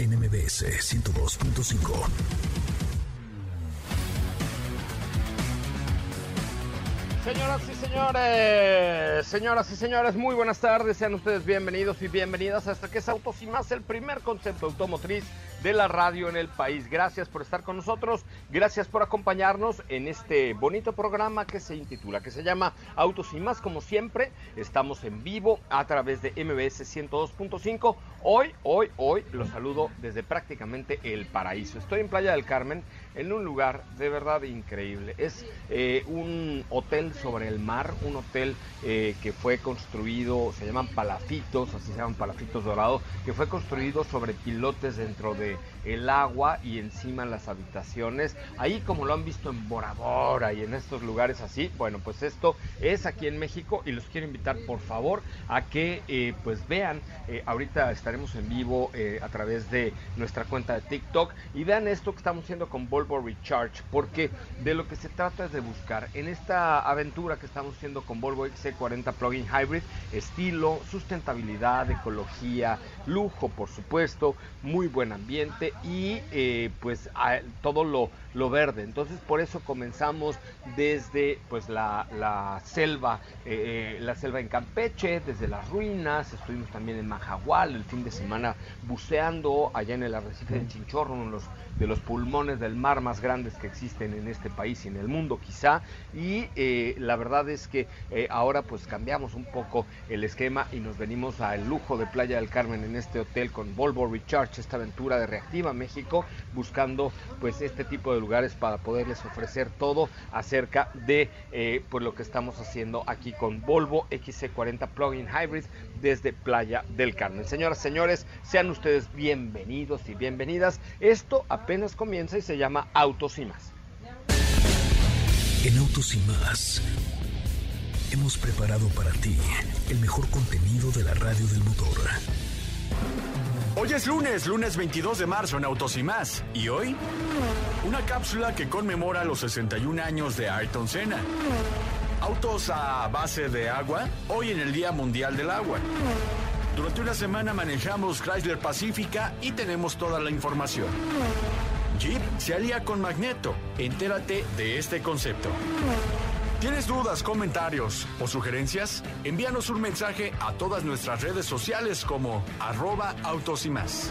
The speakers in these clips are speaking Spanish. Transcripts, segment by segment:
NMBS 102.5. Señoras y señores, señoras y señores, muy buenas tardes, sean ustedes bienvenidos y bienvenidas a esta que es Autos y más, el primer concepto automotriz de la radio en el país. Gracias por estar con nosotros, gracias por acompañarnos en este bonito programa que se intitula, que se llama Autos y más, como siempre, estamos en vivo a través de MBS 102.5. Hoy, hoy, hoy los saludo desde prácticamente el paraíso. Estoy en Playa del Carmen, en un lugar de verdad increíble. Es eh, un hotel sobre el mar, un hotel eh, que fue construido, se llaman palafitos, así se llaman palafitos dorados, que fue construido sobre pilotes dentro de el agua y encima las habitaciones. Ahí como lo han visto en Bora Bora y en estos lugares así, bueno, pues esto es aquí en México y los quiero invitar por favor a que eh, pues vean, eh, ahorita estaremos en vivo eh, a través de nuestra cuenta de TikTok y vean esto que estamos haciendo con Volvo Recharge, porque de lo que se trata es de buscar en esta aventura que estamos haciendo con Volvo XC40 Plug-in Hybrid, estilo, sustentabilidad, ecología, lujo por supuesto, muy buen ambiente, y eh, pues todo lo, lo, verde. Entonces por eso comenzamos desde pues la, selva, eh, eh, la selva en Campeche, desde las ruinas, estuvimos también en Majahual el fin de semana buceando allá en el arrecife de Chinchorro, uno de los, de los pulmones del mar más grandes que existen en este país y en el mundo quizá. Y la verdad es que ahora pues cambiamos un poco el esquema y nos venimos al lujo de Playa del Carmen en este hotel con Volvo Recharge, esta aventura de reactivación México, buscando pues este tipo de lugares para poderles ofrecer todo acerca de eh, pues lo que estamos haciendo aquí con Volvo XC40 Plug-in Hybrid desde Playa del Carmen. Señoras, señores, sean ustedes bienvenidos y bienvenidas. Esto comienza y se llama Autos y más. En Autos y más hemos preparado para ti el mejor contenido de la radio del motor. Hoy es lunes, lunes 22 de marzo en Autos y más. ¿Y hoy? Una cápsula que conmemora los 61 años de Ayrton Senna. Autos a base de agua, hoy en el Día Mundial del Agua. Durante una semana manejamos Chrysler Pacífica y tenemos toda la información. Jeep se alía con Magneto. Entérate de este concepto. ¿Tienes dudas, comentarios o sugerencias? Envíanos un mensaje a todas nuestras redes sociales como arroba autos y más.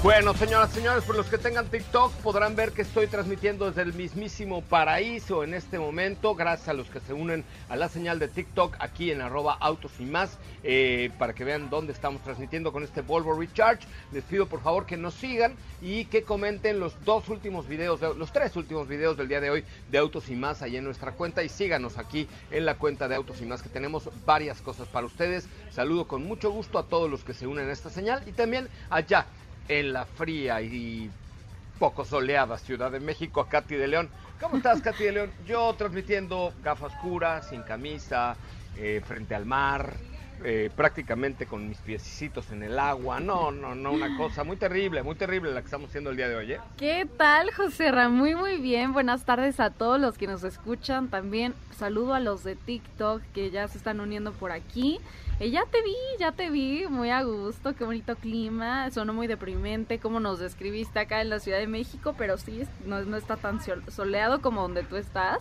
Bueno, señoras y señores, por los que tengan TikTok podrán ver que estoy transmitiendo desde el mismísimo paraíso en este momento, gracias a los que se unen a la señal de TikTok aquí en arroba autos y más, eh, para que vean dónde estamos transmitiendo con este Volvo Recharge. Les pido por favor que nos sigan y que comenten los dos últimos videos, los tres últimos videos del día de hoy de Autos y más ahí en nuestra cuenta y síganos aquí en la cuenta de Autos y más que tenemos varias cosas para ustedes. Saludo con mucho gusto a todos los que se unen a esta señal y también allá en la fría y poco soleada Ciudad de México Katy de León. ¿Cómo estás, Katy de León? Yo transmitiendo gafas oscuras, sin camisa, eh, frente al mar, eh, prácticamente con mis piecitos en el agua. No, no, no, una cosa muy terrible, muy terrible la que estamos haciendo el día de hoy. ¿eh? ¿Qué tal, José Ra? Muy, muy bien. Buenas tardes a todos los que nos escuchan. También saludo a los de TikTok que ya se están uniendo por aquí. Eh, ya te vi, ya te vi, muy a gusto, qué bonito clima, sonó muy deprimente, como nos describiste acá en la Ciudad de México, pero sí, no, no está tan soleado como donde tú estás.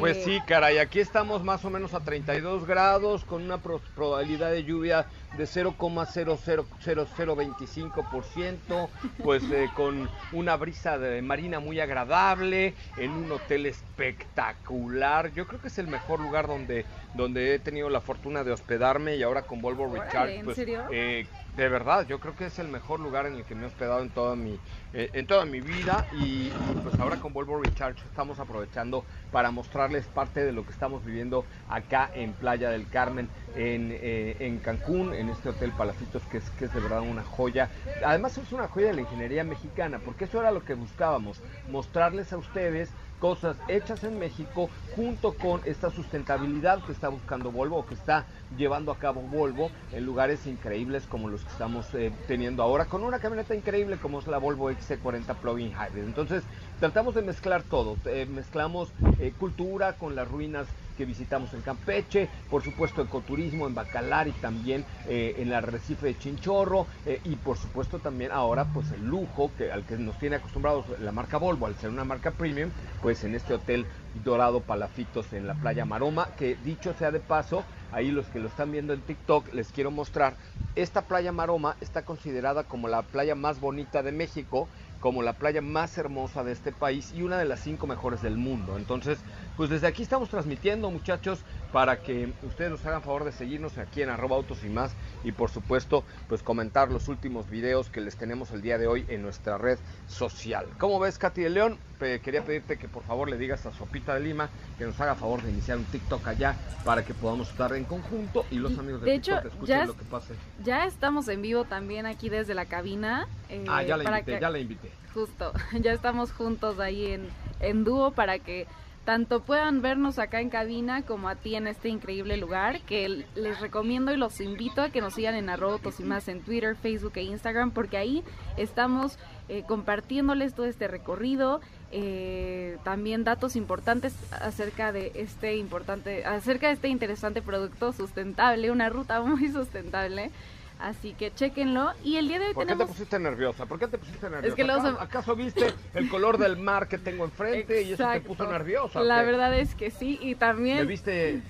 Pues sí, caray, aquí estamos más o menos a 32 grados con una probabilidad de lluvia de 0,000025%, pues eh, con una brisa de marina muy agradable, en un hotel espectacular. Yo creo que es el mejor lugar donde, donde he tenido la fortuna de hospedarme y ahora con Volvo Recharge, pues, eh, de verdad, yo creo que es el mejor lugar en el que me he hospedado en toda mi, eh, en toda mi vida y, pues ahora con Volvo Recharge estamos aprovechando para mostrarles parte de lo que estamos viviendo acá en Playa del Carmen, en, eh, en Cancún, en este Hotel Palacitos que es, que es de verdad una joya. Además es una joya de la ingeniería mexicana, porque eso era lo que buscábamos, mostrarles a ustedes cosas hechas en México junto con esta sustentabilidad que está buscando Volvo que está llevando a cabo Volvo en lugares increíbles como los que estamos eh, teniendo ahora con una camioneta increíble como es la Volvo XC40 Plug-in Hybrid. Entonces tratamos de mezclar todo, eh, mezclamos eh, cultura con las ruinas que visitamos en Campeche, por supuesto ecoturismo en Bacalar y también eh, en el arrecife de Chinchorro eh, y por supuesto también ahora pues el lujo que, al que nos tiene acostumbrados la marca Volvo al ser una marca premium, pues en este hotel Dorado Palafitos en la playa Maroma, que dicho sea de paso, ahí los que lo están viendo en TikTok les quiero mostrar, esta playa Maroma está considerada como la playa más bonita de México como la playa más hermosa de este país y una de las cinco mejores del mundo. Entonces, pues desde aquí estamos transmitiendo, muchachos, para que ustedes nos hagan favor de seguirnos aquí en arroba autos y más y por supuesto, pues comentar los últimos videos que les tenemos el día de hoy en nuestra red social. ¿Cómo ves, Katy de León? quería pedirte que por favor le digas a Sopita de Lima que nos haga favor de iniciar un TikTok allá para que podamos estar en conjunto y los amigos de, TikTok escuchen lo que pase. Ya estamos en vivo también aquí desde la cabina. Eh, ah, ya la invité, ya la invité. Justo, ya estamos juntos ahí en, en dúo para que tanto puedan vernos acá en cabina como a ti en este increíble lugar que les recomiendo y los invito a que nos sigan en arroba y más en Twitter, Facebook e Instagram porque ahí estamos eh, compartiéndoles todo este recorrido eh, también datos importantes acerca de este importante acerca de este interesante producto sustentable una ruta muy sustentable Así que chequenlo. Y el día de hoy ¿Por qué te pusiste nerviosa? ¿Por qué te pusiste nerviosa? ¿Acaso viste el color del mar que tengo enfrente y eso te puso nerviosa? La verdad es que sí. Y también... ¿Me viste...?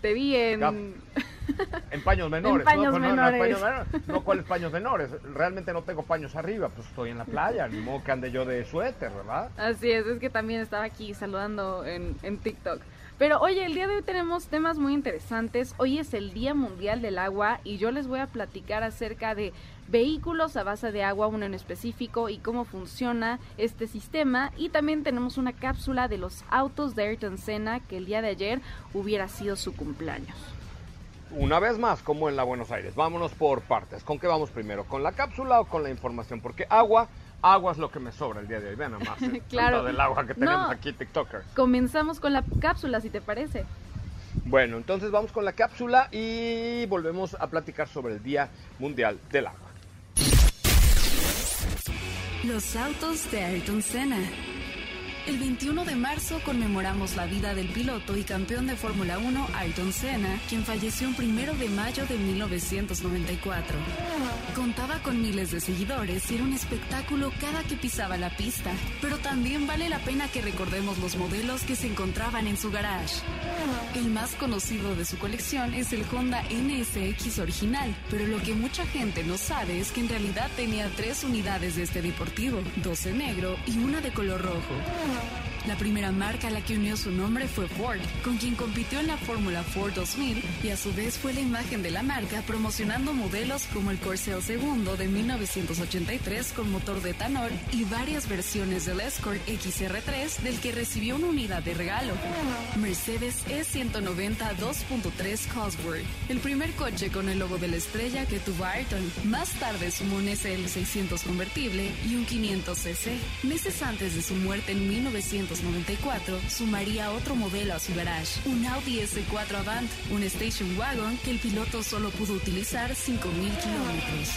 Te vi en... En paños menores. en paños, menores. No, ¿cuáles paños menores? Realmente no tengo paños arriba, pues estoy en la playa, ni modo que ande yo de suéter, ¿verdad? Así es, es que también estaba aquí saludando en, en TikTok. Pero oye, el día de hoy tenemos temas muy interesantes. Hoy es el Día Mundial del Agua y yo les voy a platicar acerca de vehículos a base de agua, uno en específico, y cómo funciona este sistema. Y también tenemos una cápsula de los autos de Ayrton Senna, que el día de ayer hubiera sido su cumpleaños. Una vez más, como en la Buenos Aires, vámonos por partes. ¿Con qué vamos primero? ¿Con la cápsula o con la información? Porque agua agua es lo que me sobra el día de hoy. Vean nomás. claro. del agua que tenemos aquí, TikTokers. Comenzamos con la cápsula, si te parece. Bueno, entonces vamos con la cápsula y volvemos a platicar sobre el Día Mundial del Agua. Los autos de Ayrton Senna. El 21 de marzo conmemoramos la vida del piloto y campeón de Fórmula 1 Ayrton Senna, quien falleció el 1 de mayo de 1994. Contaba con miles de seguidores y era un espectáculo cada que pisaba la pista, pero también vale la pena que recordemos los modelos que se encontraban en su garage. El más conocido de su colección es el Honda NSX original, pero lo que mucha gente no sabe es que en realidad tenía tres unidades de este deportivo, dos en negro y una de color rojo. La primera marca a la que unió su nombre fue Ford, con quien compitió en la Fórmula Ford 2000 y a su vez fue la imagen de la marca promocionando modelos como el Corcel II de 1983 con motor de etanol y varias versiones del Escort XR3 del que recibió una unidad de regalo. Mercedes E190 2.3 Cosworth, el primer coche con el logo de la estrella que tuvo Ayrton. Más tarde sumó un SL600 convertible y un 500cc. Meses antes de su muerte en 1900 1994 sumaría otro modelo a su garage, un Audi S4 Avant, un station wagon que el piloto solo pudo utilizar 5.000 kilómetros.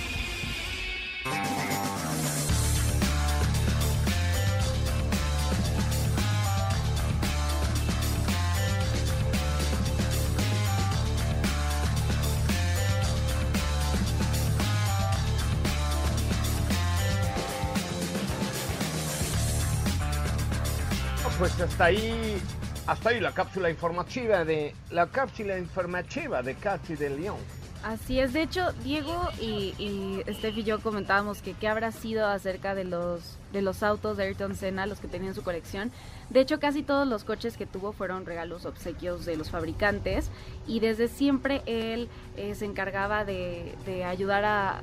Pues hasta ahí, hasta ahí la cápsula informativa de la cápsula informativa de Katy de León. Así es, de hecho, Diego y, y Steph y yo comentábamos que qué habrá sido acerca de los, de los autos de Ayrton Senna, los que tenían su colección. De hecho, casi todos los coches que tuvo fueron regalos obsequios de los fabricantes y desde siempre él eh, se encargaba de, de ayudar a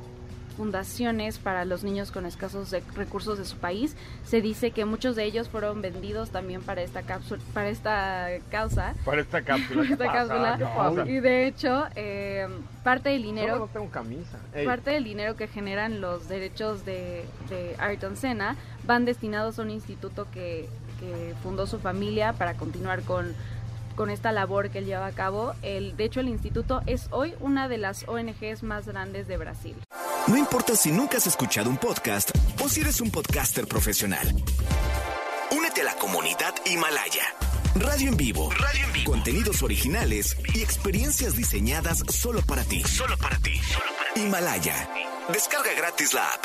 fundaciones para los niños con escasos de- recursos de su país. Se dice que muchos de ellos fueron vendidos también para esta cápsula, para esta causa. Para esta cápsula. Y de hecho, eh, parte del dinero no tengo camisa. Parte del dinero que generan los derechos de, de Ayrton Senna van destinados a un instituto que, que fundó su familia para continuar con, con esta labor que él lleva a cabo. El, de hecho, el instituto es hoy una de las ONGs más grandes de Brasil. No importa si nunca has escuchado un podcast o si eres un podcaster profesional. Únete a la comunidad Himalaya. Radio en vivo. Radio en vivo. Contenidos originales y experiencias diseñadas solo para ti. Solo para ti. Himalaya. Descarga gratis la app.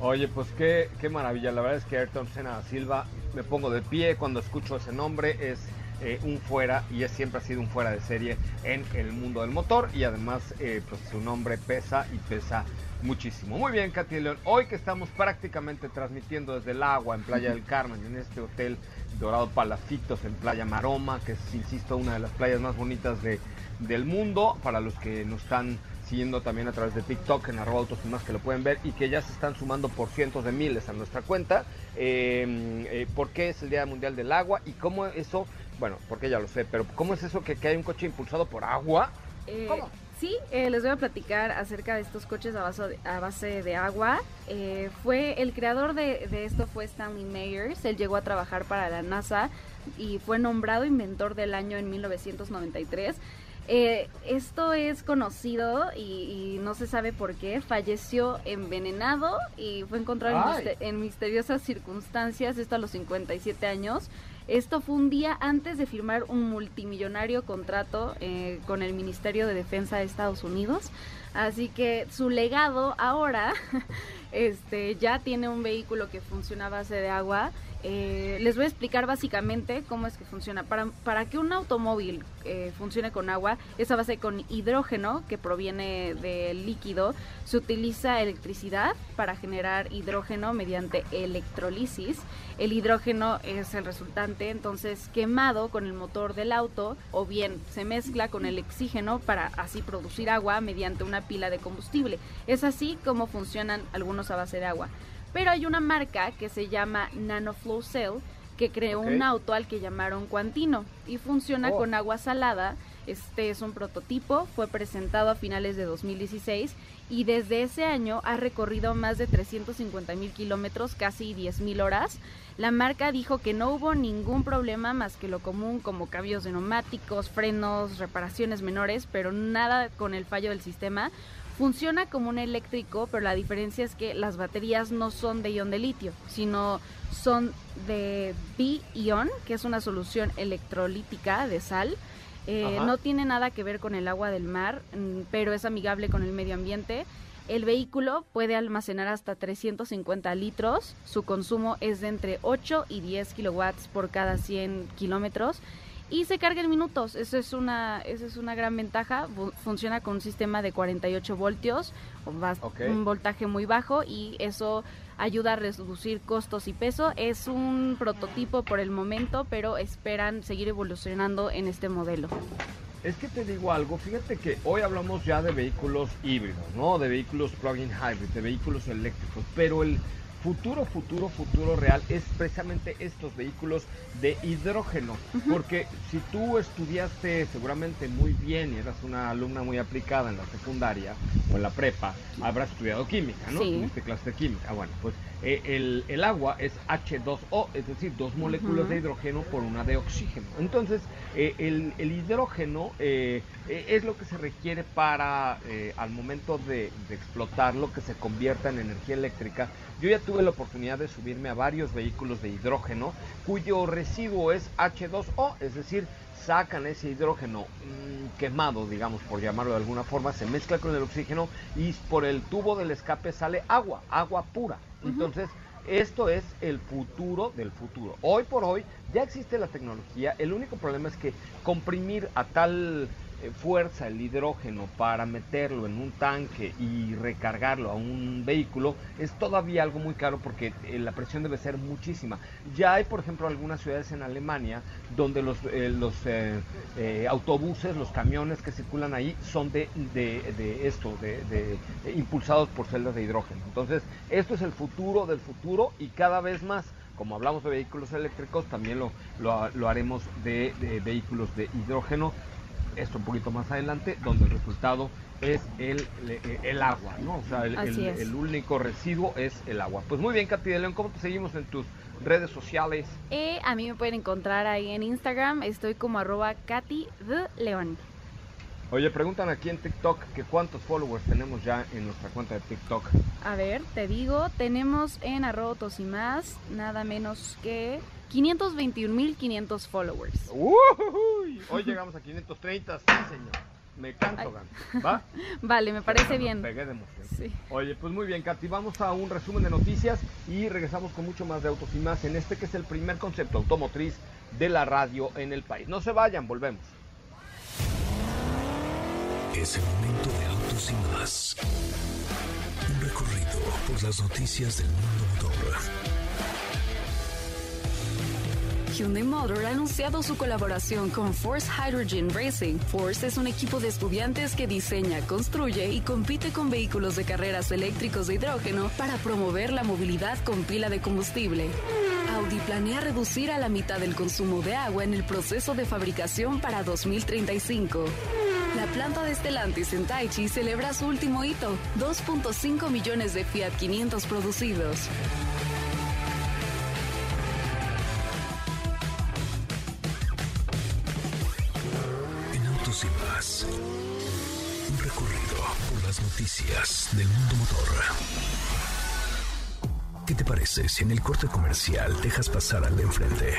Oye, pues qué, qué maravilla. La verdad es que Ayrton Senna Silva, me pongo de pie cuando escucho ese nombre. Es eh, un fuera y es, siempre ha sido un fuera de serie en el mundo del motor. Y además, eh, pues su nombre pesa y pesa muchísimo. Muy bien, Katy León. Hoy que estamos prácticamente transmitiendo desde el agua en Playa del Carmen, en este hotel Dorado Palacitos en Playa Maroma, que es, insisto, una de las playas más bonitas de, del mundo. Para los que nos están siguiendo también a través de TikTok en arroba autos y más que lo pueden ver y que ya se están sumando por cientos de miles a nuestra cuenta. Eh, eh, ¿Por qué es el Día Mundial del Agua y cómo eso, bueno, porque ya lo sé, pero cómo es eso que, que hay un coche impulsado por agua? Eh, ¿Cómo? Sí, eh, les voy a platicar acerca de estos coches a base de, a base de agua. Eh, fue el creador de, de esto fue Stanley Myers. Él llegó a trabajar para la NASA y fue nombrado inventor del año en 1993. Eh, esto es conocido y, y no se sabe por qué. Falleció envenenado y fue encontrado en, mister- en misteriosas circunstancias, esto a los 57 años. Esto fue un día antes de firmar un multimillonario contrato eh, con el Ministerio de Defensa de Estados Unidos. Así que su legado ahora este, ya tiene un vehículo que funciona a base de agua. Eh, les voy a explicar básicamente cómo es que funciona. Para, que un automóvil eh, funcione con agua, es a base con hidrógeno que proviene del líquido. Se utiliza electricidad para generar hidrógeno mediante electrolisis. El hidrógeno es el resultante entonces quemado con el motor del auto o bien se mezcla con el oxígeno para así producir agua mediante una pila de combustible. Es así como funcionan algunos a base de agua. Pero hay una marca que se llama NanoFlow Cell que creó Ok. un auto al que llamaron Quantino y funciona Oh. con agua salada. Este es un prototipo, fue presentado a finales de 2016 y desde ese año ha recorrido más de 350 mil kilómetros, casi 10 mil horas. La marca dijo que no hubo ningún problema más que lo común como cambios de neumáticos, frenos, reparaciones menores, pero nada con el fallo del sistema. Funciona como un eléctrico, pero la diferencia es que las baterías no son de ion de litio, sino son de B-ion, que es una solución electrolítica de sal. Eh, no tiene nada que ver con el agua del mar, mm, pero es amigable con el medio ambiente. El vehículo puede almacenar hasta 350 litros. Su consumo es de entre 8 y 10 kilowatts por cada 100 kilómetros. Y se carga en minutos. Eso es una, eso es una gran ventaja. Fu- Funciona con un sistema de 48 voltios, o bas- Ok. un voltaje muy bajo, y eso ayuda a reducir costos y peso. Es un prototipo por el momento, pero esperan seguir evolucionando en este modelo. Es que te digo algo, fíjate que hoy hablamos ya de vehículos híbridos, ¿no? De vehículos plug-in hybrid, de vehículos eléctricos, pero el futuro, futuro, futuro real es precisamente estos vehículos de hidrógeno. Porque si tú estudiaste seguramente muy bien y eras una alumna muy aplicada en la secundaria o en la prepa, habrás estudiado química, ¿no? Sí. Tuviste clase de química. Ah, Bueno, pues eh, el, el agua es H2O, es decir, dos moléculas de hidrógeno por una de oxígeno. Entonces, eh, el, el hidrógeno eh, es lo que se requiere para, al momento de, de explotarlo, que se convierta en energía eléctrica. Yo ya tuve la oportunidad de subirme a varios vehículos de hidrógeno cuyo residuo es H2O, es decir, sacan ese hidrógeno mm, quemado, digamos, por llamarlo de alguna forma, se mezcla con el oxígeno y por el tubo del escape sale agua, agua pura. Entonces, esto es el futuro del futuro. Hoy por hoy ya existe la tecnología, el único problema es que comprimir a tal fuerza el hidrógeno para meterlo en un tanque y recargarlo a un vehículo es todavía algo muy caro porque eh, la presión debe ser muchísima. Ya hay, por ejemplo, algunas ciudades en Alemania donde los, eh, eh, eh, autobuses, los camiones que circulan ahí son de, de- esto, de, eh, impulsados por celdas de hidrógeno. Entonces, esto es el futuro del futuro y cada vez más. Como hablamos de vehículos eléctricos, también lo, lo, haremos de vehículos de hidrógeno esto un poquito más adelante, donde el resultado es el, el, agua, ¿no? O sea, el, el único residuo es el agua. Pues muy bien, Katy de León, ¿cómo te seguimos en tus redes sociales? Eh, a mí me pueden encontrar ahí en Instagram, estoy como arroba Katy de León. Oye, preguntan aquí en TikTok que cuántos followers tenemos ya en nuestra cuenta de TikTok. A ver, te digo, tenemos en arroba Tosimás nada menos que 521.500 followers. ¡Ujujuy! Hoy llegamos a 530, sí, señor. Me canso, Ay. gan. ¿Va? Vale, me parece bien. pegué de emoción. Sí. Oye, pues muy bien, Katy, vamos a un resumen de noticias y regresamos con mucho más de autos y más en este que es el primer concepto automotriz de la radio en el país. No se vayan, volvemos. Es el momento de autos y más. Un recorrido por las noticias del mundo motor. Hyundai Motor ha anunciado su colaboración con Force Hydrogen Racing. Force es un equipo de estudiantes que diseña, construye y compite con vehículos de carreras eléctricos de hidrógeno para promover la movilidad con pila de combustible. Audi planea reducir a la mitad el consumo de agua en el proceso de fabricación para 2035. La planta de Stellantis en Taichi celebra su último hito, 2.5 millones de Fiat 500 producidos. En autos y más. Un recorrido por las noticias del mundo motor. ¿Qué te parece si en el corte comercial dejas pasar al de enfrente?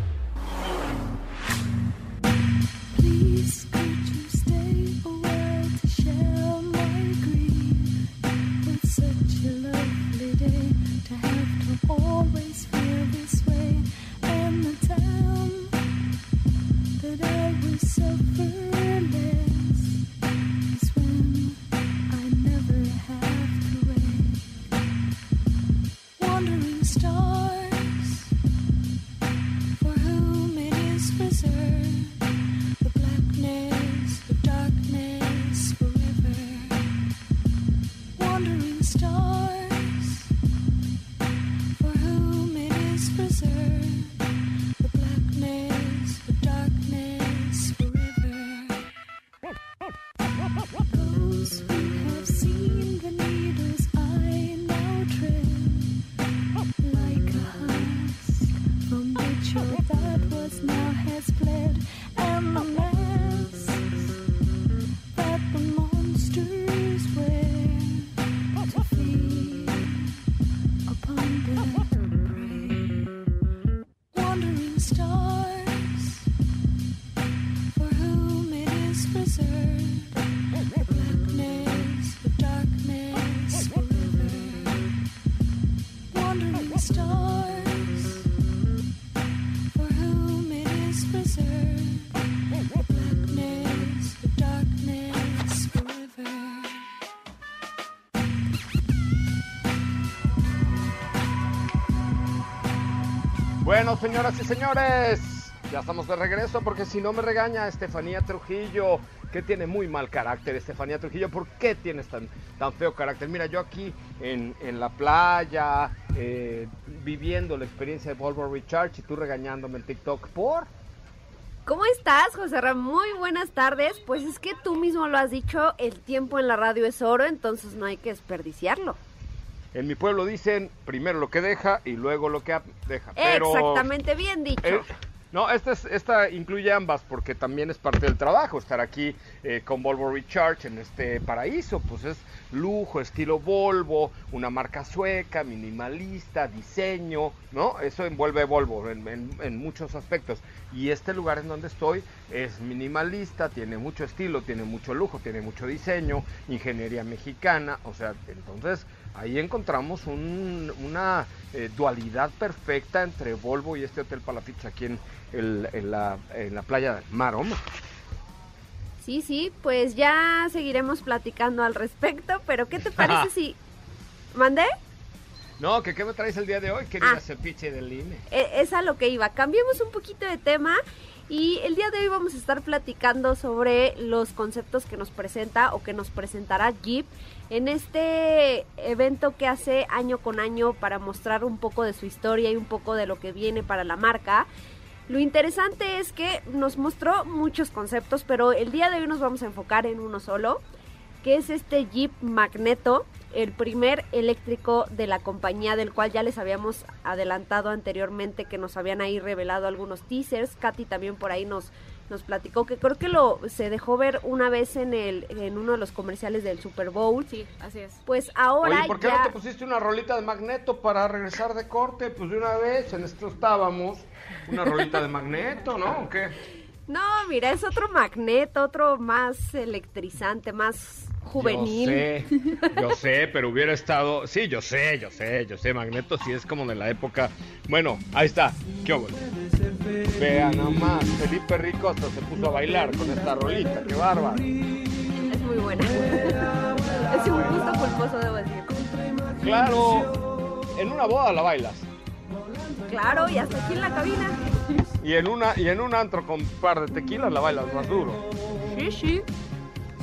over Señoras y señores, ya estamos de regreso porque si no me regaña Estefanía Trujillo, que tiene muy mal carácter. Estefanía Trujillo, ¿por qué tienes tan, tan feo carácter? Mira, yo aquí en, en la playa, eh, viviendo la experiencia de Volvo Recharge y tú regañándome en TikTok, ¿por? ¿Cómo estás, José Ramón? Muy buenas tardes. Pues es que tú mismo lo has dicho, el tiempo en la radio es oro, entonces no hay que desperdiciarlo. En mi pueblo dicen primero lo que deja y luego lo que deja. Pero, Exactamente, bien dicho. eh, no, esta, es- esta incluye ambas porque también es parte del trabajo estar aquí eh, con Volvo Recharge en este paraíso. Pues es lujo, estilo Volvo, una marca sueca, minimalista, diseño, ¿no? Eso envuelve Volvo en, en- en muchos aspectos. Y este lugar en donde estoy es minimalista, tiene mucho estilo, tiene mucho lujo, tiene mucho diseño, ingeniería mexicana, o sea, entonces ahí encontramos un- una eh, dualidad perfecta entre Volvo y este Hotel Palafich aquí en, el- en la, en la playa de Maroma. Sí, sí, pues ya seguiremos platicando al respecto, pero ¿qué te parece si... ¿Mandé? No, que qué me traes el día de hoy, querida Ah. cepiche del INE. E- es a lo que iba. Cambiemos un poquito de tema y el día de hoy vamos a estar platicando sobre los conceptos que nos presenta o que nos presentará Jeep en este evento que hace año con año para mostrar un poco de su historia y un poco de lo que viene para la marca. Lo interesante es que nos mostró muchos conceptos, pero el día de hoy nos vamos a enfocar en uno solo, que es este Jeep Magneto, el primer eléctrico de la compañía del cual ya les habíamos adelantado anteriormente que nos habían ahí revelado algunos teasers. Katy también por ahí nos, nos platicó que creo que lo se dejó ver una vez en el en uno de los comerciales del Super Bowl. Sí, así es. Pues ahora Oye, ¿por qué ya no te pusiste una rolita de magneto para regresar de corte? Pues de una vez, en esto estábamos. Una rolita de magneto, ¿no? ¿O qué? No, mira, es otro magneto, otro más electrizante, más juvenil. Yo sé, yo sé, pero hubiera estado. Sí, yo sé, yo sé, yo sé. Magneto sí es como de la época. Bueno, ahí está. ¿Qué hubo? Vean nada más. Felipe Rico hasta se puso a bailar con esta rolita. ¡Qué bárbaro! Es muy buena. es un gusto culposo, debo decir. Claro, en una boda la bailas. Claro, y hasta aquí en la cabina. Y en, una, y en un antro con un par de tequilas la bailas más duro. Sí, sí.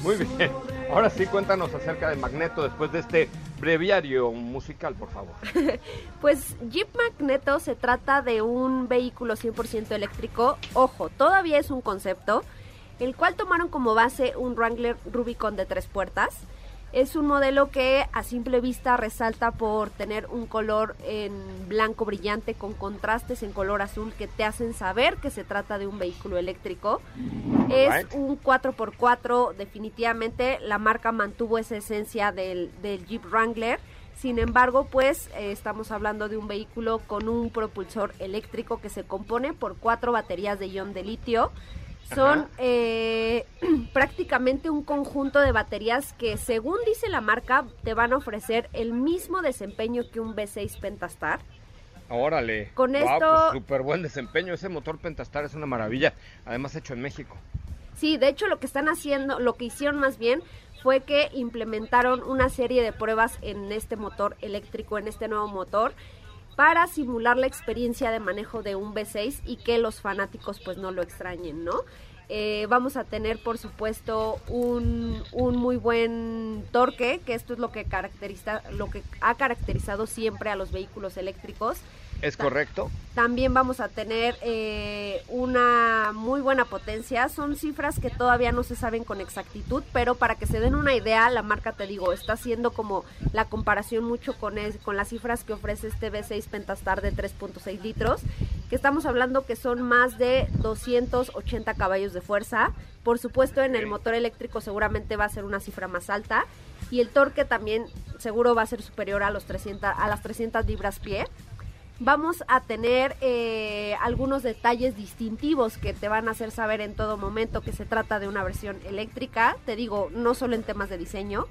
Muy bien. Ahora sí, cuéntanos acerca de Magneto después de este breviario musical, por favor. Pues Jeep Magneto se trata de un vehículo 100% eléctrico. Ojo, todavía es un concepto, el cual tomaron como base un Wrangler Rubicon de tres puertas. Es un modelo que a simple vista resalta por tener un color en blanco brillante con contrastes en color azul que te hacen saber que se trata de un vehículo eléctrico. Es un 4x4, definitivamente la marca mantuvo esa esencia del, del Jeep Wrangler. Sin embargo, pues eh, estamos hablando de un vehículo con un propulsor eléctrico que se compone por cuatro baterías de ion de litio. Son eh, prácticamente un conjunto de baterías que, según dice la marca, te van a ofrecer el mismo desempeño que un V6 Pentastar. Órale. Con esto- pues súper buen desempeño. Ese motor Pentastar es una maravilla. Además, hecho en México. Sí, de hecho lo que están haciendo, lo que hicieron más bien fue que implementaron una serie de pruebas en este motor eléctrico, en este nuevo motor, para simular la experiencia de manejo de un V6 y que los fanáticos pues no lo extrañen, ¿no? Eh, vamos a tener por supuesto un, un muy buen torque, que esto es lo que caracteriza, lo que ha caracterizado siempre a los vehículos eléctricos. ¿Es correcto? También vamos a tener eh, una muy buena potencia. Son cifras que todavía no se saben con exactitud, pero para que se den una idea, la marca, te digo, está haciendo como la comparación mucho con, es- con las cifras que ofrece este V6 Pentastar de 3.6 litros, que estamos hablando que son más de 280 caballos de fuerza. Por supuesto, en el motor eléctrico seguramente va a ser una cifra más alta. Y el torque también seguro va a ser superior a, los 300, a las 300 libras pie vamos a tener eh, algunos detalles distintivos que te van a hacer saber en todo momento que se trata de una versión eléctrica. Te digo, no solo en temas de diseño.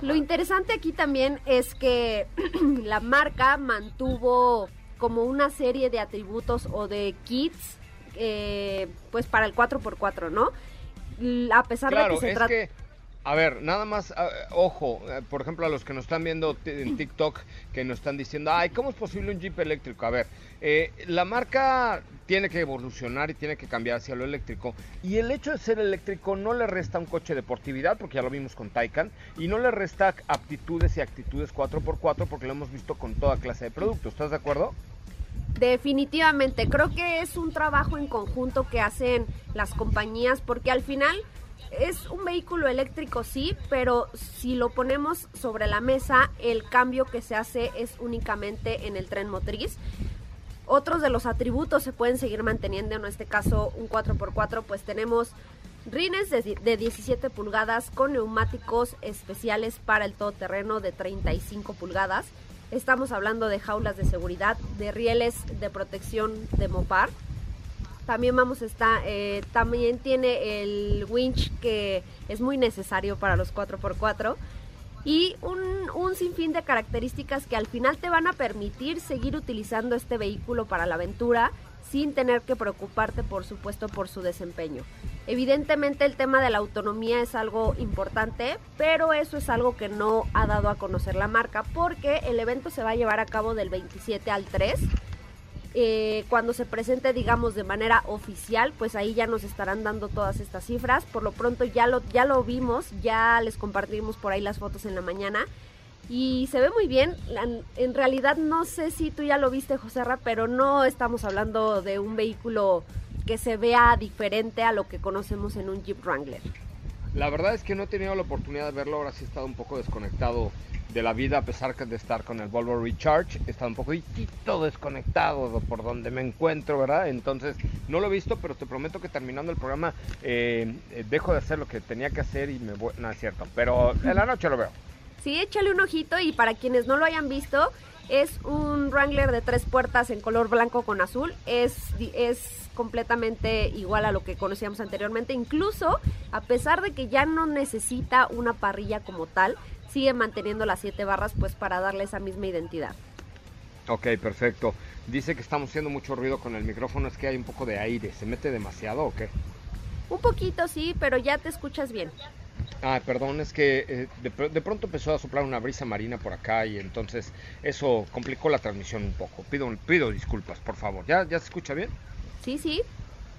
Lo interesante aquí también es que la marca mantuvo como una serie de atributos o de kits, eh, pues para el 4x4, ¿no? A pesar de que se trata... que A ver, nada más, ah, ojo, eh, por ejemplo, a los que nos están viendo en TikTok, que nos están diciendo, ay, ¿cómo es posible un Jeep eléctrico? A ver, eh, la marca tiene que evolucionar y tiene que cambiar hacia lo eléctrico. Y el hecho de ser eléctrico no le resta un coche de deportividad, porque ya lo vimos con Taycan, y no le resta aptitudes y actitudes 4x4, porque lo hemos visto con toda clase de productos. ¿Estás de acuerdo? Definitivamente, creo que es un trabajo en conjunto que hacen las compañías porque al final es un vehículo eléctrico sí, pero si lo ponemos sobre la mesa, el cambio que se hace es únicamente en el tren motriz. Otros de los atributos se pueden seguir manteniendo, en este caso un 4x4, pues tenemos rines de, de 17 pulgadas con neumáticos especiales para el todoterreno de 35 pulgadas. Estamos hablando de jaulas de seguridad, de rieles de protección de Mopar. También vamos a estar, eh, también tiene el winch que es muy necesario para los 4x4 y un, un sinfín de características que al final te van a permitir seguir utilizando este vehículo para la aventura sin tener que preocuparte por supuesto por su desempeño. Evidentemente el tema de la autonomía es algo importante, pero eso es algo que no ha dado a conocer la marca porque el evento se va a llevar a cabo del 27 al 3 eh, cuando se presente, digamos, de manera oficial, pues ahí ya nos estarán dando todas estas cifras. Por lo pronto ya lo, ya lo vimos, ya les compartimos por ahí las fotos en la mañana. Y se ve muy bien. En realidad no sé si tú ya lo viste, Joserra, pero no estamos hablando de un vehículo que se vea diferente a lo que conocemos en un Jeep Wrangler. La verdad es que no he tenido la oportunidad de verlo, ahora sí he estado un poco desconectado de la vida a pesar de estar con el Volvo Recharge, he estado un poquitito desconectado de por donde me encuentro, ¿verdad? Entonces no lo he visto, pero te prometo que terminando el programa eh, eh, dejo de hacer lo que tenía que hacer y me voy, no es cierto, pero en la noche lo veo. Sí, échale un ojito y para quienes no lo hayan visto, es un Wrangler de tres puertas en color blanco con azul. Es, es completamente igual a lo que conocíamos anteriormente. Incluso, a pesar de que ya no necesita una parrilla como tal, sigue manteniendo las siete barras pues para darle esa misma identidad. Ok, perfecto. Dice que estamos haciendo mucho ruido con el micrófono, es que hay un poco de aire, ¿se mete demasiado o qué? Un poquito sí, pero ya te escuchas bien. Ah, perdón, es que eh, de, de pronto empezó a soplar una brisa marina por acá y entonces eso complicó la transmisión un poco. Pido, pido disculpas, por favor. ¿Ya, ¿Ya se escucha bien? Sí, sí.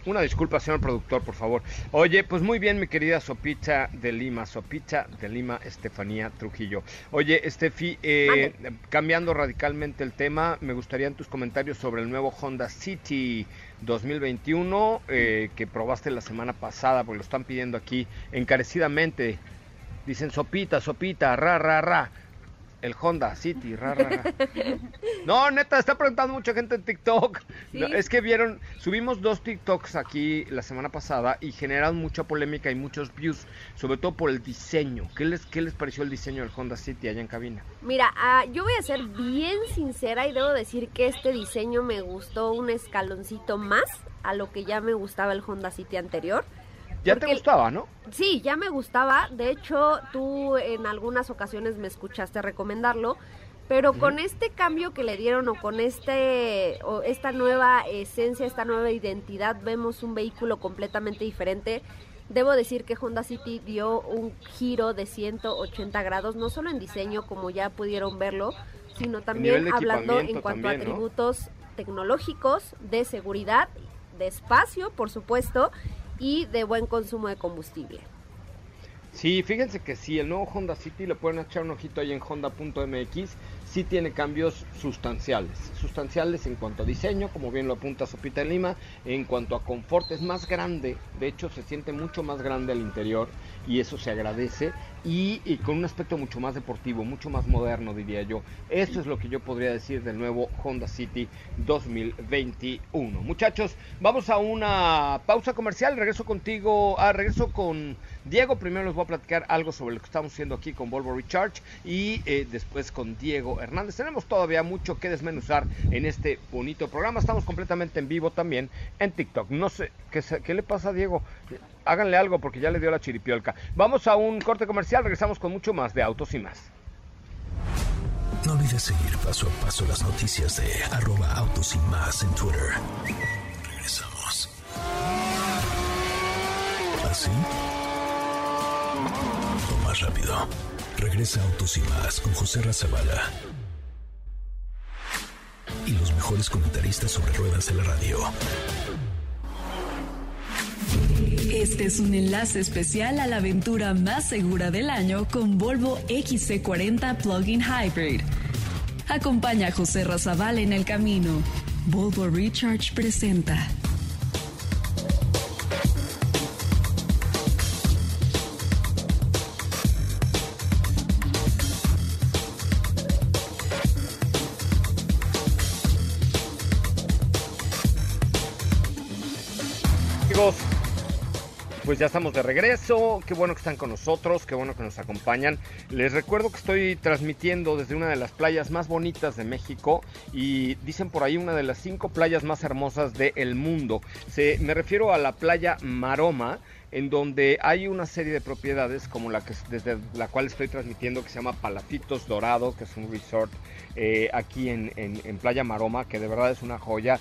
Una disculpa, señor productor, por favor. Oye, pues muy bien, mi querida Sopita de Lima, Sopita de Lima, Estefanía Trujillo. Oye, Estefi, eh, cambiando radicalmente el tema, me gustarían tus comentarios sobre el nuevo Honda City 2021 eh, que probaste la semana pasada, porque lo están pidiendo aquí encarecidamente. Dicen Sopita, Sopita, ra, ra, ra. El Honda City, ra, ra, ra. No, neta, está preguntando mucha gente en TikTok. Sí. No, es que vieron, subimos dos TikToks aquí la semana pasada y generaron mucha polémica y muchos views, sobre todo por el diseño. ¿Qué les, qué les pareció el diseño del Honda City allá en cabina? Mira, ah, yo voy a ser bien sincera y debo decir que este diseño me gustó un escaloncito más a lo que ya me gustaba el Honda City anterior. Ya te gustaba, ¿no? Sí, ya me gustaba. De hecho, tú en algunas ocasiones me escuchaste recomendarlo. Pero con este cambio que le dieron o con este o esta nueva esencia, esta nueva identidad, vemos un vehículo completamente diferente. Debo decir que Honda City dio un giro de 180 grados, no solo en diseño, como ya pudieron verlo, sino también hablando en cuanto a atributos tecnológicos, de seguridad, de espacio, por supuesto, y de buen consumo de combustible. Sí, fíjense que sí, el nuevo Honda City, le pueden echar un ojito ahí en honda.mx, sí tiene cambios sustanciales. Sustanciales en cuanto a diseño, como bien lo apunta Sopita de Lima, en cuanto a confort es más grande, de hecho se siente mucho más grande al interior y eso se agradece y, con un aspecto mucho más deportivo, mucho más moderno diría yo. Eso es lo que yo podría decir del nuevo Honda City 2021. Muchachos, vamos a una pausa comercial, regreso contigo, ah, regreso con Diego, primero les voy a platicar algo sobre lo que estamos haciendo aquí con Volvo Recharge y eh, después con Diego Hernández. Tenemos todavía mucho que desmenuzar en este bonito programa, estamos completamente en vivo también en TikTok. No sé, ¿qué, qué le pasa a Diego? Háganle algo porque ya le dio la chiripiolca. Vamos a un corte comercial, regresamos con mucho más de Autos y más. No olvides seguir paso a paso las noticias de arroba autos y más en Twitter. Regresamos. ¿Así? o más rápido. Regresa Autos y más con José Razabala. Y los mejores comentaristas sobre ruedas de la radio. Este es un enlace especial a la aventura más segura del año con Volvo XC40 Plug-in Hybrid. Acompaña a José Razabal en el camino. Volvo Recharge presenta. Pues ya estamos de regreso. Qué bueno que están con nosotros, qué bueno que nos acompañan. Les recuerdo que estoy transmitiendo desde una de las playas más bonitas de México y dicen por ahí una de las cinco playas más hermosas del mundo. Se, me refiero a la playa Maroma en donde hay una serie de propiedades como la que desde la cual estoy transmitiendo que se llama Palacitos Dorado, que es un resort eh, aquí en, Playa Maroma, que de verdad es una joya.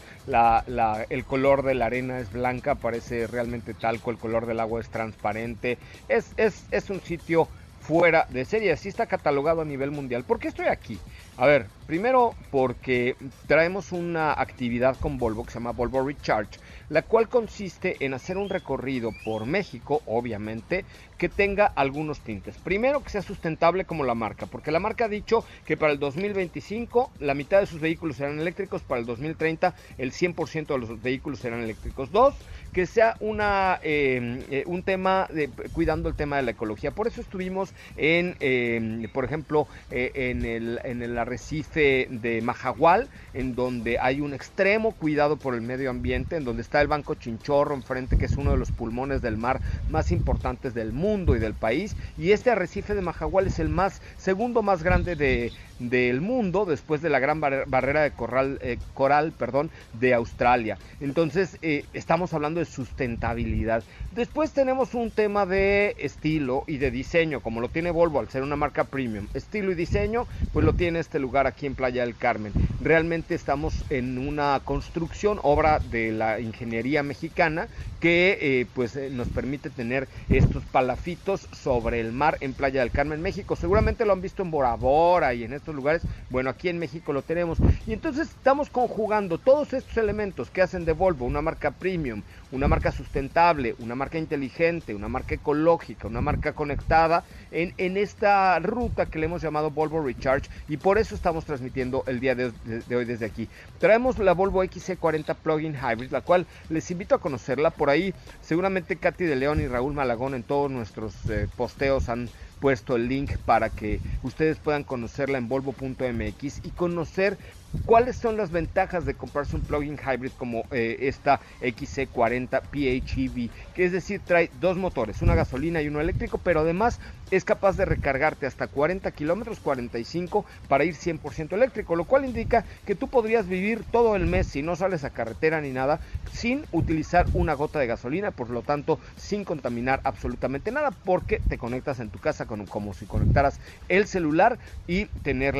El color de la arena es blanca, parece realmente talco, el color del agua es transparente. Es, es, es un sitio fuera de serie, así está catalogado a nivel mundial. ¿Por qué estoy aquí? A ver, primero porque traemos una actividad con Volvo que se llama Volvo Recharge, la cual consiste en hacer un recorrido por México, obviamente, que tenga algunos tintes. Primero que sea sustentable como la marca, porque la marca ha dicho que para el 2025 la mitad de sus vehículos serán eléctricos, para el 2030 el 100% de los vehículos serán eléctricos. Dos, que sea una, eh, eh, un tema de cuidando el tema de la ecología. Por eso estuvimos en, eh, por ejemplo, en, el, en el arrecife de Majagual, en donde hay un extremo cuidado por el medio ambiente, en donde está el Banco Chinchorro enfrente, que es uno de los pulmones del mar más importantes del mundo y del país. Y este arrecife de Majagual es el más segundo más grande de, del mundo después de la gran bar- barrera de corral, eh, coral perdón, de Australia. Entonces eh, estamos hablando de sustentabilidad. Después tenemos un tema de estilo y de diseño, como lo tiene Volvo al ser una marca premium. Estilo y diseño, pues lo tiene este lugar aquí en Playa del Carmen. Realmente estamos en una construcción, obra de la ingeniería mexicana, que eh, pues nos permite tener estos palafitos sobre el mar en Playa del Carmen, México. Seguramente lo han visto en Bora Bora y en estos lugares. Bueno, aquí en México lo tenemos. Y entonces estamos conjugando todos estos elementos que hacen de Volvo una marca premium, una marca sustentable, una marca inteligente, una marca ecológica, una marca conectada en, en esta ruta que le hemos llamado Volvo Recharge y por eso estamos transmitiendo el día de, hoy desde aquí. Traemos la Volvo XC40 Plug-in Hybrid, la cual les invito a conocerla. Por ahí seguramente Katy de León y Raúl Malagón en todos nuestros eh, posteos han puesto el link para que ustedes puedan conocerla en volvo.mx y conocer cuáles son las ventajas de comprarse un plug-in hybrid como eh, esta XC40 PHEV, que es decir, trae dos motores, una gasolina y uno eléctrico, pero además es capaz de recargarte hasta 40 kilómetros, 45 para ir 100% eléctrico, lo cual indica que tú podrías vivir todo el mes si no sales a carretera ni nada sin utilizar una gota de gasolina, por lo tanto sin contaminar absolutamente nada, porque te conectas en tu casa como si conectaras el celular y tener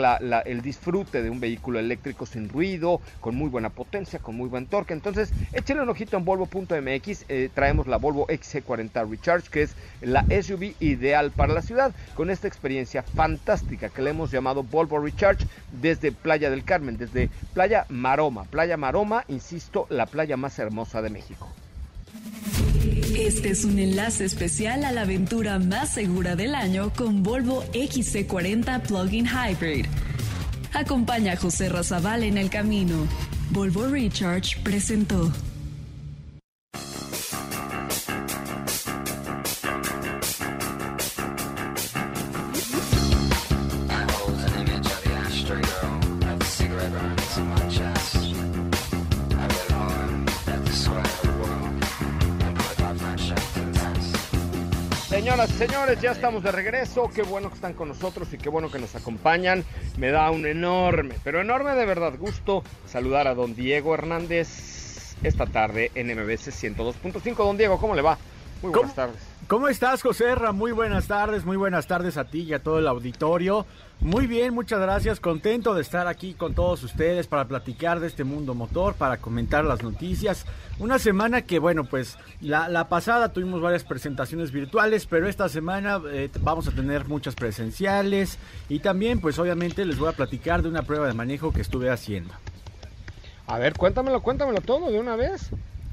el disfrute de un vehículo eléctrico sin ruido, con muy buena potencia, con muy buen torque. Entonces, échale un ojito en Volvo.mx, eh, traemos la Volvo XC40 Recharge, que es la SUV ideal para la ciudad, con esta experiencia fantástica que le hemos llamado Volvo Recharge desde Playa del Carmen, desde Playa Maroma. Playa Maroma, insisto, la playa más hermosa de México. Este es un enlace especial a la aventura más segura del año con Volvo XC40 Plug-in Hybrid. Acompaña a José Razabal en el camino. Volvo Recharge presentó. Señores, ya estamos de regreso. Qué bueno que están con nosotros y qué bueno que nos acompañan. Me da un enorme, pero enorme de verdad gusto saludar a don Diego Hernández esta tarde en MBC 102.5. Don Diego, ¿cómo le va? Muy ¿Cómo? buenas tardes. ¿Cómo estás, José Ra? Muy buenas tardes, muy buenas tardes a ti y a todo el auditorio. Muy bien, muchas gracias. Contento de estar aquí con todos ustedes para platicar de este mundo motor, para comentar las noticias. Una semana que, bueno, pues la, la pasada tuvimos varias presentaciones virtuales, pero esta semana eh, vamos a tener muchas presenciales y también, pues obviamente les voy a platicar de una prueba de manejo que estuve haciendo. A ver, cuéntamelo, cuéntamelo todo de una vez.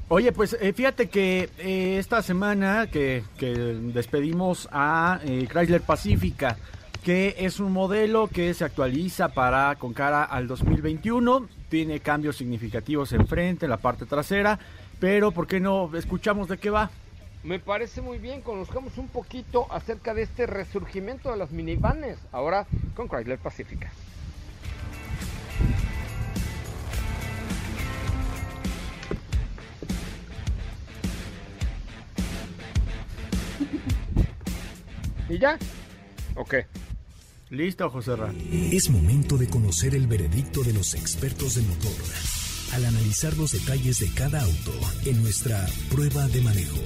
Oye, pues eh, fíjate que eh, esta semana que, que despedimos a eh, Chrysler Pacifica, que es un modelo que se actualiza para con cara al 2021, tiene cambios significativos en frente, en la parte trasera, pero ¿por qué no escuchamos de qué va? Me parece muy bien, conozcamos un poquito acerca de este resurgimiento de las minivanes, ahora con Chrysler Pacifica. ¿Y ya? Ok. Listo, José Ra. Es momento de conocer el veredicto de los expertos de motor al analizar los detalles de cada auto en nuestra prueba de manejo.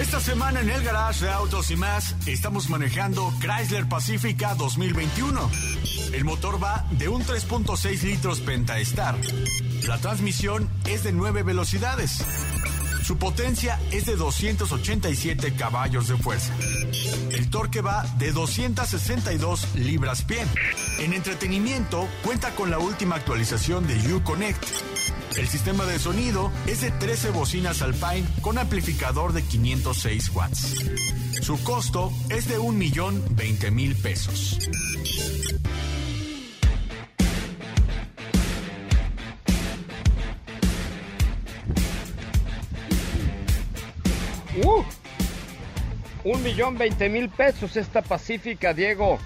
Esta semana en el garage de Autos y más estamos manejando Chrysler Pacifica 2021. El motor va de un 3.6 litros Pentastar. La transmisión es de 9 velocidades. Su potencia es de 287 caballos de fuerza. El torque va de 262 libras-pie. En entretenimiento cuenta con la última actualización de Uconnect. El sistema de sonido es de 13 bocinas Alpine con amplificador de 506 watts. Su costo es de 1.020.000 pesos. ¡Uh! Un millón veinte mil pesos esta Pacífica, Diego.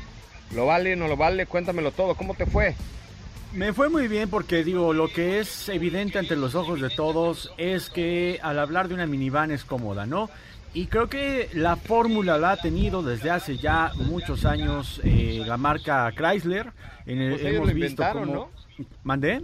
¿Lo vale, no lo vale? Cuéntamelo todo. ¿Cómo te fue? Me fue muy bien porque digo, lo que es evidente ante los ojos de todos es que al hablar de una minivan es cómoda, ¿no? Y creo que la fórmula la ha tenido desde hace ya muchos años eh, la marca Chrysler. En el- Pues ellos hemos lo visto inventaron, cómo- ¿Mandé?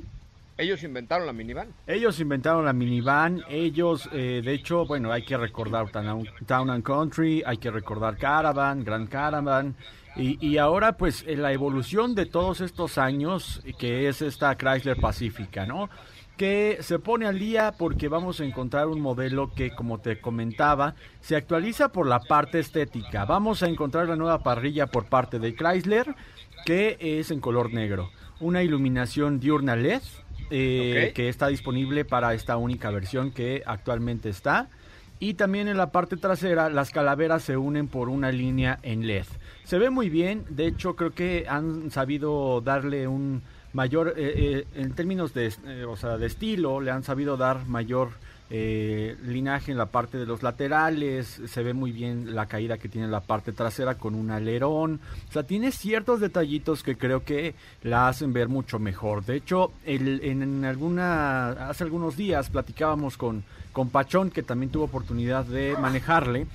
Ellos inventaron la minivan. Ellos inventaron la minivan, ellos, eh, de hecho, bueno, hay que recordar Town, Town and Country, hay que recordar Caravan, Grand Caravan, y, y ahora pues en la evolución de todos estos años, que es esta Chrysler Pacifica, ¿no? que se pone al día porque vamos a encontrar un modelo que, como te comentaba, se actualiza por la parte estética. Vamos a encontrar la nueva parrilla por parte de Chrysler, que es en color negro. Una iluminación diurna LED, eh, que está disponible para esta única versión que actualmente está. Y también en la parte trasera las calaveras se unen por una línea en LED. Se ve muy bien, de hecho creo que han sabido darle un mayor, eh, eh, en términos de, eh, o sea, de estilo, le han sabido dar mayor eh, linaje en la parte de los laterales, se ve muy bien la caída que tiene la parte trasera con un alerón, o sea, tiene ciertos detallitos que creo que la hacen ver mucho mejor. De hecho, el- en alguna, hace algunos días platicábamos con, con Pachón, que también tuvo oportunidad de manejarle,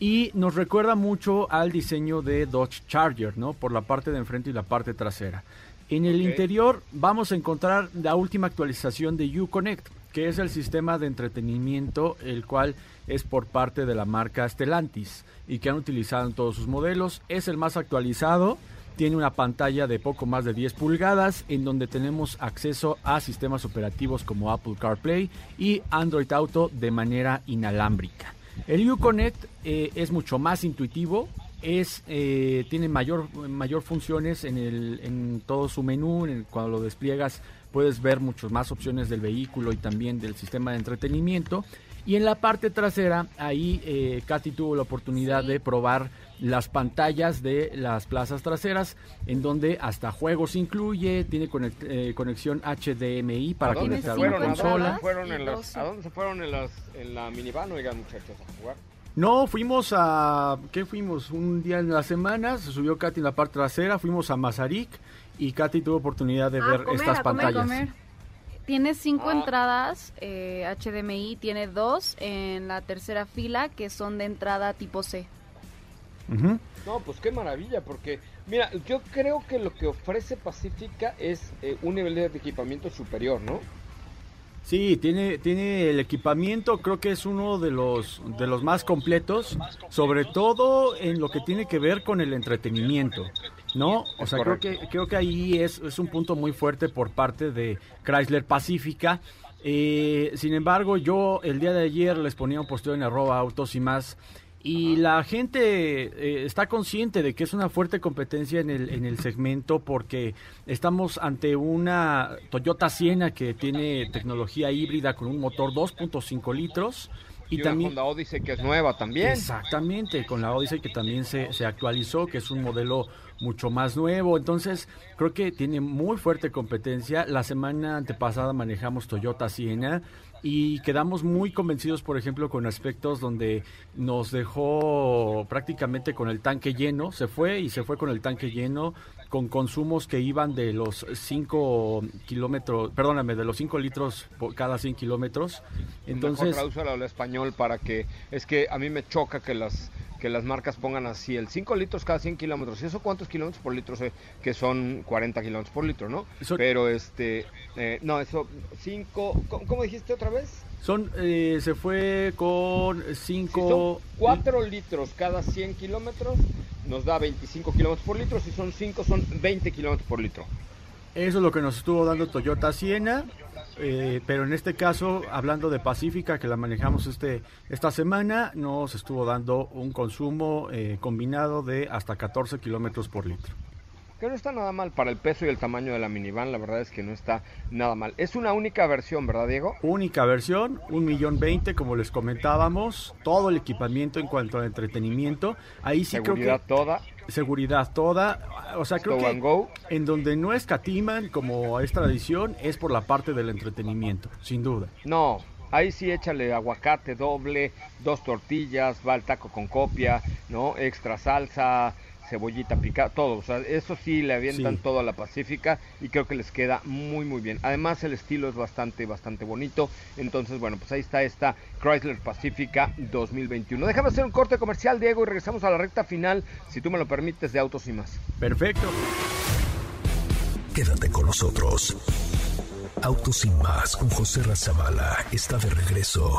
y nos recuerda mucho al diseño de Dodge Charger, ¿no? Por la parte de enfrente y la parte trasera. En el interior vamos a encontrar la última actualización de Uconnect, que es el sistema de entretenimiento, el cual es por parte de la marca Stellantis y que han utilizado en todos sus modelos. Es el más actualizado, tiene una pantalla de poco más de 10 pulgadas en donde tenemos acceso a sistemas operativos como Apple CarPlay y Android Auto de manera inalámbrica. El Uconnect eh, es mucho más intuitivo, es eh, tiene mayor mayor funciones en el en todo su menú, en cuando lo despliegas puedes ver muchas más opciones del vehículo y también del sistema de entretenimiento. Y en la parte trasera, ahí eh, Katy tuvo la oportunidad de probar las pantallas de las plazas traseras, en donde hasta juegos incluye, tiene conect- eh, conexión HDMI para ¿A dónde conectar se una fueron? ¿A dónde consola. ¿A dónde se fueron en, las, en la minivan, oigan muchachos, a jugar? No, fuimos a. ¿Qué fuimos? Un día en la semana, se subió Katy en la parte trasera, fuimos a Mazarik y Katy tuvo oportunidad de Ah, ver comer, estas comer, pantallas. comer. Tiene cinco Ah. entradas eh, HDMI, tiene dos en la tercera fila que son de entrada tipo C. No, pues qué maravilla, porque mira, yo creo que lo que ofrece Pacífica es eh, un nivel de equipamiento superior, ¿no? Sí, tiene, tiene el equipamiento, creo que es uno de los, de los más completos, sobre todo en lo que tiene que ver con el entretenimiento, ¿no? O sea, creo que, creo que ahí es, es un punto muy fuerte por parte de Chrysler Pacífica. Eh, sin embargo, yo el día de ayer les ponía un posteo en arroba autos y más. Y la gente eh, está consciente de que es una fuerte competencia en el, en el segmento porque estamos ante una Toyota Siena que tiene tecnología híbrida con un motor 2.5 litros Y, también... Honda Odyssey que es nueva también. Exactamente, con la Odyssey que también se, se actualizó, que es un modelo mucho más nuevo. Entonces, creo que tiene muy fuerte competencia. La semana antepasada manejamos Toyota Siena y quedamos muy convencidos, por ejemplo, con aspectos donde nos dejó prácticamente con el tanque lleno. Se fue y se fue con el tanque lleno con consumos que iban de los 5 kilómetros, perdóname, de los 5 litros por cada 100 kilómetros. Entonces, tradúcelo al español para que es que a mí me choca que las que las marcas pongan así el 5 litros cada 100 kilómetros. ¿Y eso cuántos kilómetros por litro? Sé que son 40 kilómetros por litro, ¿no? Eso- Pero este, eh, no, eso 5, ¿cómo, cómo dijiste otra vez? Son, eh, se fue con Si 5... son 4 litros cada 100 kilómetros, nos da 25 kilómetros por litro. Si son 5, son 20 kilómetros por litro. Eso es lo que nos estuvo dando Toyota Siena, eh, pero en este caso, hablando de Pacífica, que la manejamos este esta semana, nos estuvo dando un consumo eh, combinado de hasta 14 kilómetros por litro. Que no está nada mal para el peso y el tamaño de la minivan, la verdad es que no está nada mal. Es una única versión, ¿verdad, Diego? Única versión, un millón veinte, como les comentábamos, todo el equipamiento en cuanto al entretenimiento. Ahí sí Seguridad creo toda. que seguridad toda, o sea, creo que go. en donde no escatiman, como es tradición, es por la parte del entretenimiento, sin duda. No, ahí sí échale aguacate doble, dos tortillas, va el taco con copia, ¿no? Extra salsa, cebollita picada, todo. O sea, eso sí le avientan Sí. todo a la Pacífica y creo que les queda muy, muy bien. Además, el estilo es bastante, bastante bonito. Entonces, bueno, pues ahí está esta Chrysler Pacífica 2021. Déjame hacer un corte comercial, Diego, y regresamos a la recta final, si tú me lo permites, de Autos y más. Perfecto. Quédate con nosotros. Autos sin más con José Razabala está de regreso.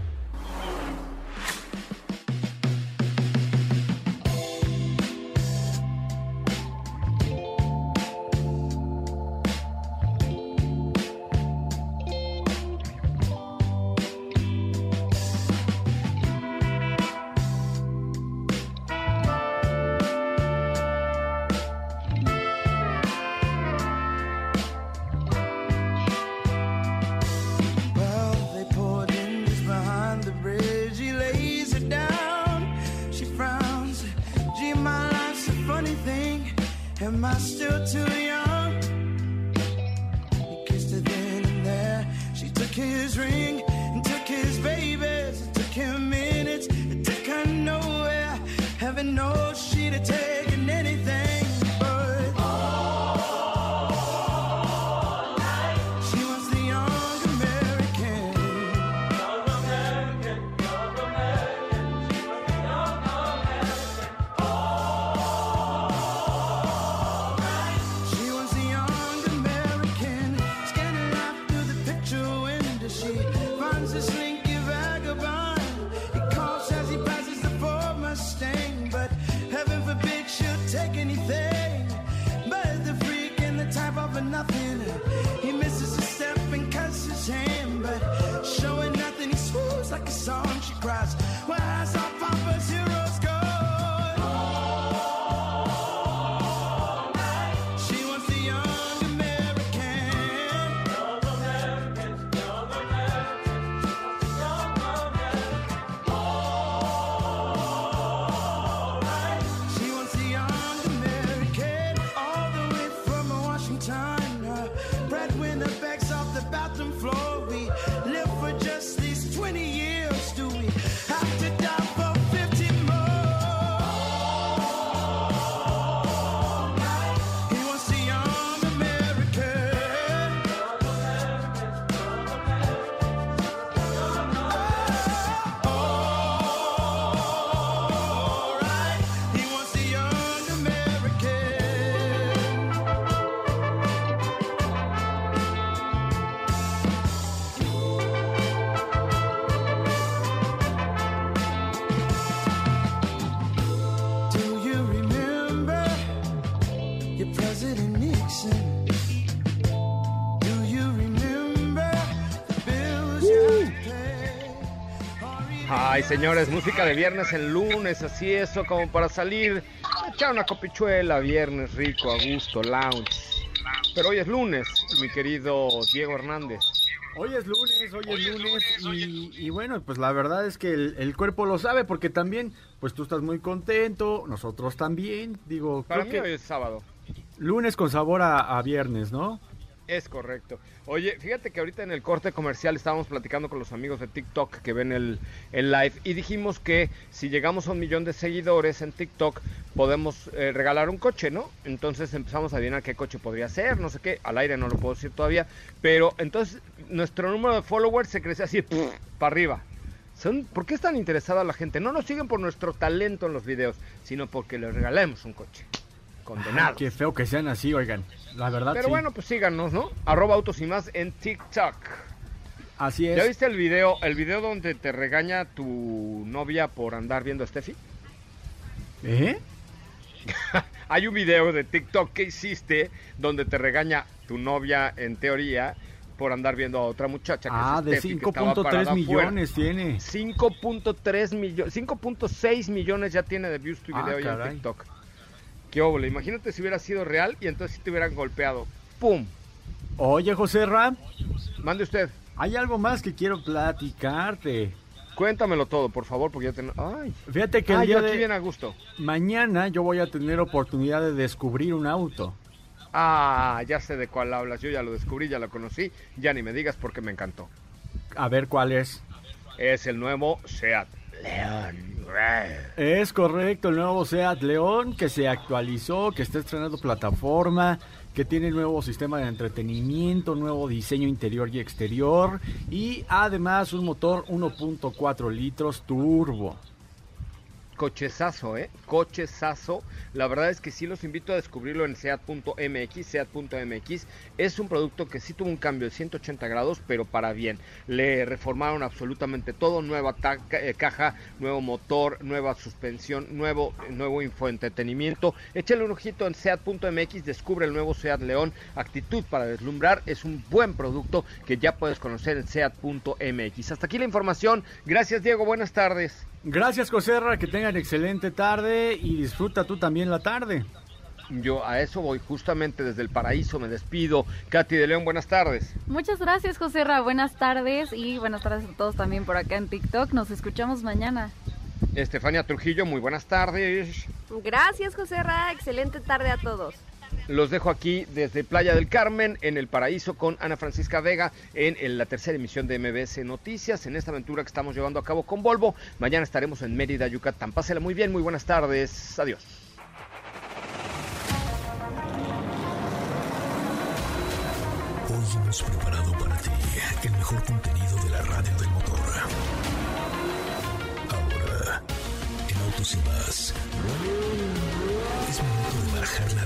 Ay, señores, música de viernes en lunes, así eso, como para salir, echar una copichuela, viernes rico, a gusto, lounge. Pero hoy es lunes, mi querido Diego Hernández. Hoy es lunes, hoy es lunes y, y bueno, pues la verdad es que el, el cuerpo lo sabe porque también, pues tú estás muy contento, nosotros también, digo, Para creo mí que hoy es sábado. lunes con sabor a, a viernes, ¿no? Es correcto. Oye, fíjate que ahorita en el corte comercial estábamos platicando con los amigos de TikTok que ven el, el live y dijimos que si llegamos a un millón de seguidores en TikTok podemos eh, regalar un coche, ¿no? Entonces empezamos a adivinar qué coche podría ser, no sé qué, al aire no lo puedo decir todavía, pero entonces nuestro número de followers se crece así, para arriba. Son, ¿Por qué es tan interesada la gente? No nos siguen por nuestro talento en los videos, sino porque les regalemos un coche. Condenado. Qué feo que sean así, oigan. La verdad Pero sí. bueno, pues síganos, ¿no? Arroba autos y más en TikTok. Así es. ¿Ya viste el video, el video donde te regaña tu novia por andar viendo a Steffi? ¿Eh? Hay un video de TikTok que hiciste donde te regaña tu novia, en teoría, por andar viendo a otra muchacha. Que Ah, es de Steffi, estaba 5.3 parada millones tiene. 5.3 millones, 5.6 millones ya tiene de views tu Ah, video en. TikTok. Qué óvole, imagínate si hubiera sido real y entonces sí te hubieran golpeado. ¡Pum! Oye, José Ram, Mande usted. hay algo más que quiero platicarte. Cuéntamelo todo, por favor, porque ya tengo... Ay, Fíjate que el Ay, día yo aquí de bien a gusto. mañana yo voy a tener oportunidad de descubrir un auto. Ah, ya sé de cuál hablas. Yo ya lo descubrí, ya lo conocí. Ya ni me digas porque me encantó. A ver cuál es. Es el nuevo Seat León. Es correcto, el nuevo Seat León que se actualizó, que está estrenando plataforma, que tiene nuevo sistema de entretenimiento, nuevo diseño interior y exterior y además un motor 1.4 litros turbo. Cochezazo, ¿eh? Cochezazo. La verdad es que sí los invito a descubrirlo en seat.mx. Seat.mx es un producto que sí tuvo un cambio de 180 grados, pero para bien. Le reformaron absolutamente todo. Nueva eh, caja, nuevo motor, nueva suspensión, nuevo, nuevo infoentretenimiento. Échale un ojito en seat.mx. Descubre el nuevo Seat León. Actitud para deslumbrar. Es un buen producto que ya puedes conocer en seat.mx. Hasta aquí la información. Gracias, Diego. Buenas tardes. Gracias, Joserra, que tengan excelente tarde y disfruta tú también la tarde. Yo a eso voy justamente desde el paraíso, me despido. Katy de León, buenas tardes. Muchas gracias, José Ra. Buenas tardes y buenas tardes a todos también por acá en TikTok. Nos escuchamos mañana. Estefania Trujillo, muy buenas tardes. Gracias, José Ra. Excelente tarde a todos. Los dejo aquí desde Playa del Carmen, en el paraíso, con Ana Francisca Vega, en, la tercera emisión de MBS Noticias, en esta aventura que estamos llevando a cabo con Volvo. Mañana estaremos en Mérida, Yucatán. Pásela muy bien, muy buenas tardes. Adiós. Hoy hemos preparado para ti el mejor contenido de la radio del motor. Ahora, en Autos y más, es momento de bajar la